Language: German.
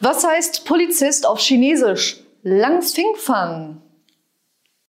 Was heißt Polizist auf Chinesisch? Lang Fing Fang.